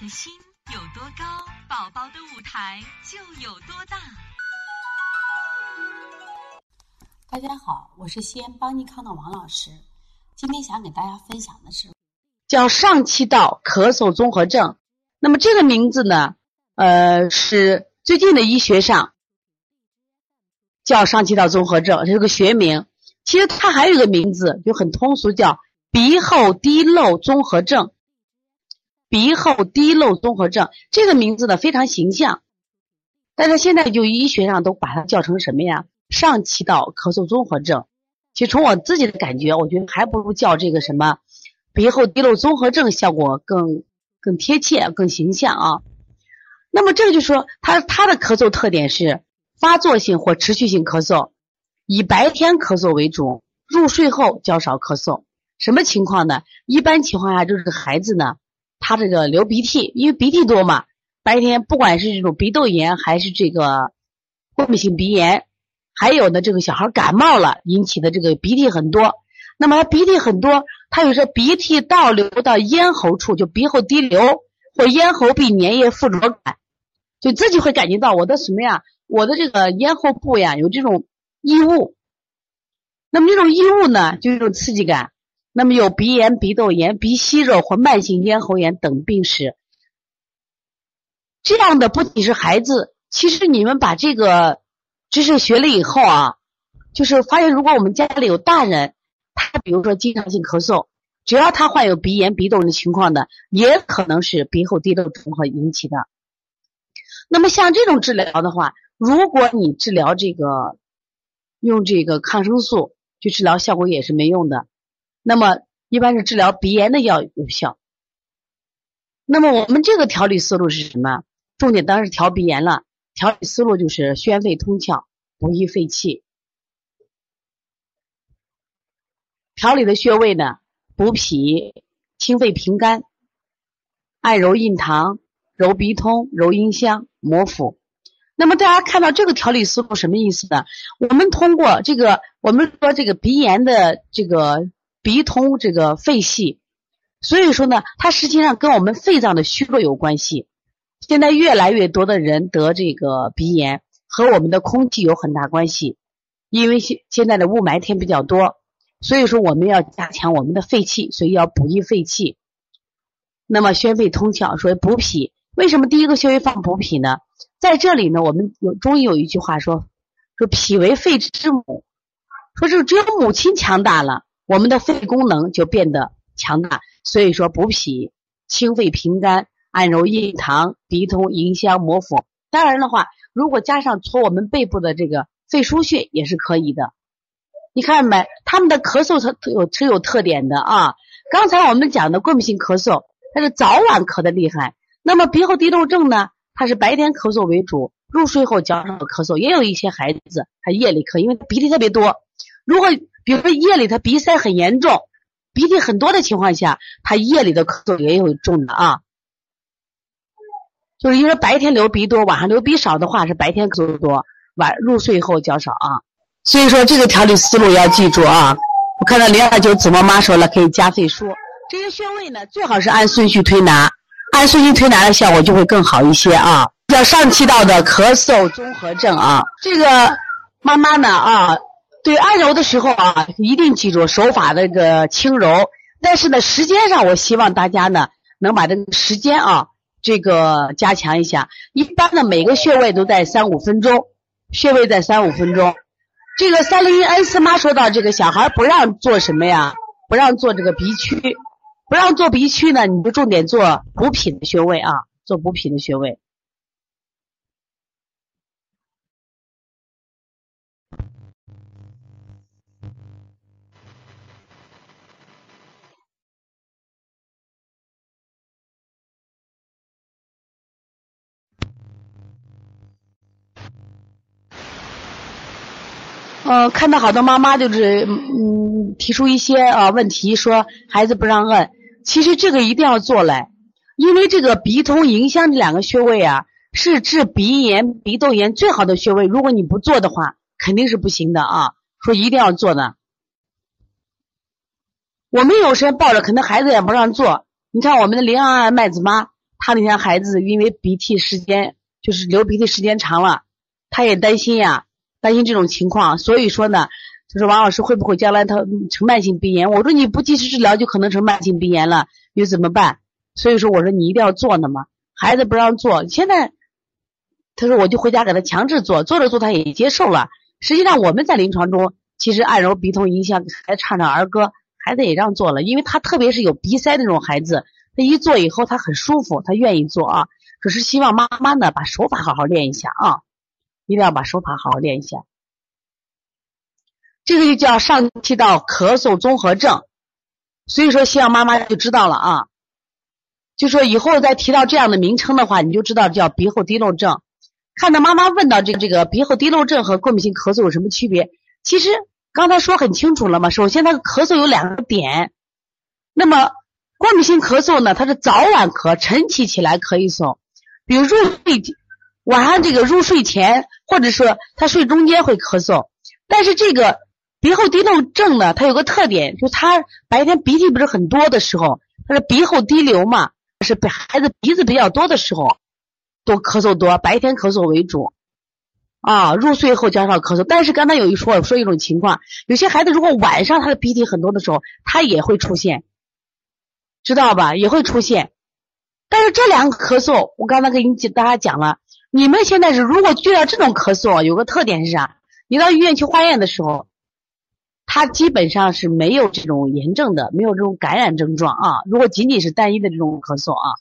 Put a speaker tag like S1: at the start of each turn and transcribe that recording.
S1: 的心有多高，宝宝的舞台就有多大。
S2: 大家好，我是西安邦尼康的王老师。今天想给大家分享的是叫上气道咳嗽综合症。那么这个名字呢，呃，是最近的医学上叫上气道综合症，这是个学名。其实它还有一个名字，就很通俗，叫鼻后滴漏综合症。鼻后滴漏综合症这个名字呢非常形象，但是现在就医学上都把它叫成什么呀？上气道咳嗽综合症。其实从我自己的感觉，我觉得还不如叫这个什么鼻后滴漏综合症效果更更贴切、更形象啊。那么这个就说它它的咳嗽特点是发作性或持续性咳嗽，以白天咳嗽为主，入睡后较少咳嗽。什么情况呢？一般情况下就是孩子呢。他这个流鼻涕，因为鼻涕多嘛，白天不管是这种鼻窦炎还是这个过敏性鼻炎，还有呢这个小孩感冒了引起的这个鼻涕很多，那么他鼻涕很多，他有时候鼻涕倒流到咽喉处，就鼻后滴流或咽喉壁粘液附着感，就自己会感觉到我的什么呀，我的这个咽喉部呀有这种异物，那么这种异物呢就有刺激感。那么有鼻炎、鼻窦炎、鼻息肉或慢性咽喉炎等病史，这样的不仅是孩子，其实你们把这个知识学了以后啊，就是发现如果我们家里有大人，他比如说经常性咳嗽，只要他患有鼻炎、鼻窦的情况的，也可能是鼻后滴漏综合引起的。那么像这种治疗的话，如果你治疗这个用这个抗生素去治疗，效果也是没用的。那么一般是治疗鼻炎的药有效。那么我们这个调理思路是什么？重点当然是调鼻炎了。调理思路就是宣肺通窍，补益肺气。调理的穴位呢，补脾、清肺平肝、按揉印堂、揉鼻通、揉阴香、摩腹。那么大家看到这个调理思路什么意思呢？我们通过这个，我们说这个鼻炎的这个。鼻通这个肺系，所以说呢，它实际上跟我们肺脏的虚弱有关系。现在越来越多的人得这个鼻炎，和我们的空气有很大关系。因为现现在的雾霾天比较多，所以说我们要加强我们的肺气，所以要补益肺气。那么宣肺通窍，说补脾，为什么第一个穴位放补脾呢？在这里呢，我们有中医有一句话说，说脾为肺之母，说是只有母亲强大了。我们的肺功能就变得强大，所以说补脾、清肺平肝、按揉印堂、鼻通、迎香、摩腹。当然的话，如果加上搓我们背部的这个肺腧穴也是可以的。你看没？他们的咳嗽它有是有特点的啊。刚才我们讲的过敏性咳嗽，它是早晚咳的厉害。那么鼻后滴漏症呢？它是白天咳嗽为主，入睡后较少咳嗽。也有一些孩子他夜里咳，因为鼻涕特别多。如果比如说夜里他鼻塞很严重，鼻涕很多的情况下，他夜里的咳嗽也有重的啊。就是因为白天流鼻多，晚上流鼻少的话，是白天咳嗽多，晚入睡后较少啊。所以说这个调理思路要记住啊。我看到零二九子墨妈说了，可以加肺腧。这些穴位呢，最好是按顺序推拿，按顺序推拿的效果就会更好一些啊。叫上气道的咳嗽综合症啊。这个妈妈呢啊。对按揉的时候啊，一定记住手法的这个轻柔。但是呢，时间上我希望大家呢能把这个时间啊这个加强一下。一般的每个穴位都在三五分钟，穴位在三五分钟。这个三零一恩斯妈说到这个小孩不让做什么呀？不让做这个鼻区，不让做鼻区呢，你就重点做补品的穴位啊，做补品的穴位。呃，看到好多妈妈就是嗯提出一些啊问题，说孩子不让摁，其实这个一定要做来，因为这个鼻通迎香这两个穴位啊，是治鼻炎、鼻窦炎最好的穴位。如果你不做的话，肯定是不行的啊。说一定要做的，我们有时间抱着，可能孩子也不让做。你看我们的零二二麦子妈，她那天孩子因为鼻涕时间就是流鼻涕时间长了，她也担心呀，担心这种情况，所以说呢，就说王老师会不会将来他成慢性鼻炎？我说你不及时治疗就可能成慢性鼻炎了，又怎么办？所以说我说你一定要做呢嘛，孩子不让做，现在他说我就回家给他强制做，做着做他也接受了。实际上我们在临床中其实按揉鼻通音箱，孩子唱唱儿歌，孩子也让做了，因为他特别是有鼻塞那种孩子。他一做以后，他很舒服，他愿意做啊。只是希望妈妈呢，把手法好好练一下啊，一定要把手法好好练一下。这个就叫上气道咳嗽综合症，所以说希望妈妈就知道了啊。就说以后再提到这样的名称的话，你就知道叫鼻后滴漏症。看到妈妈问到这这个鼻后滴漏症和过敏性咳嗽有什么区别？其实刚才说很清楚了嘛。首先，他咳嗽有两个点，那么。过敏性咳嗽呢，它是早晚咳，晨起起来咳一嗽，比如入睡晚上这个入睡前，或者说他睡中间会咳嗽。但是这个鼻后滴漏症呢，它有个特点，就是他白天鼻涕不是很多的时候，他是鼻后滴流嘛，是孩子鼻子比较多的时候都咳嗽多，白天咳嗽为主啊，入睡后加上咳嗽。但是刚才有一说说一种情况，有些孩子如果晚上他的鼻涕很多的时候，他也会出现。知道吧？也会出现，但是这两个咳嗽，我刚才给你大家讲了。你们现在是如果遇到这种咳嗽，有个特点是啥？你到医院去化验的时候，它基本上是没有这种炎症的，没有这种感染症状啊。如果仅仅是单一的这种咳嗽啊。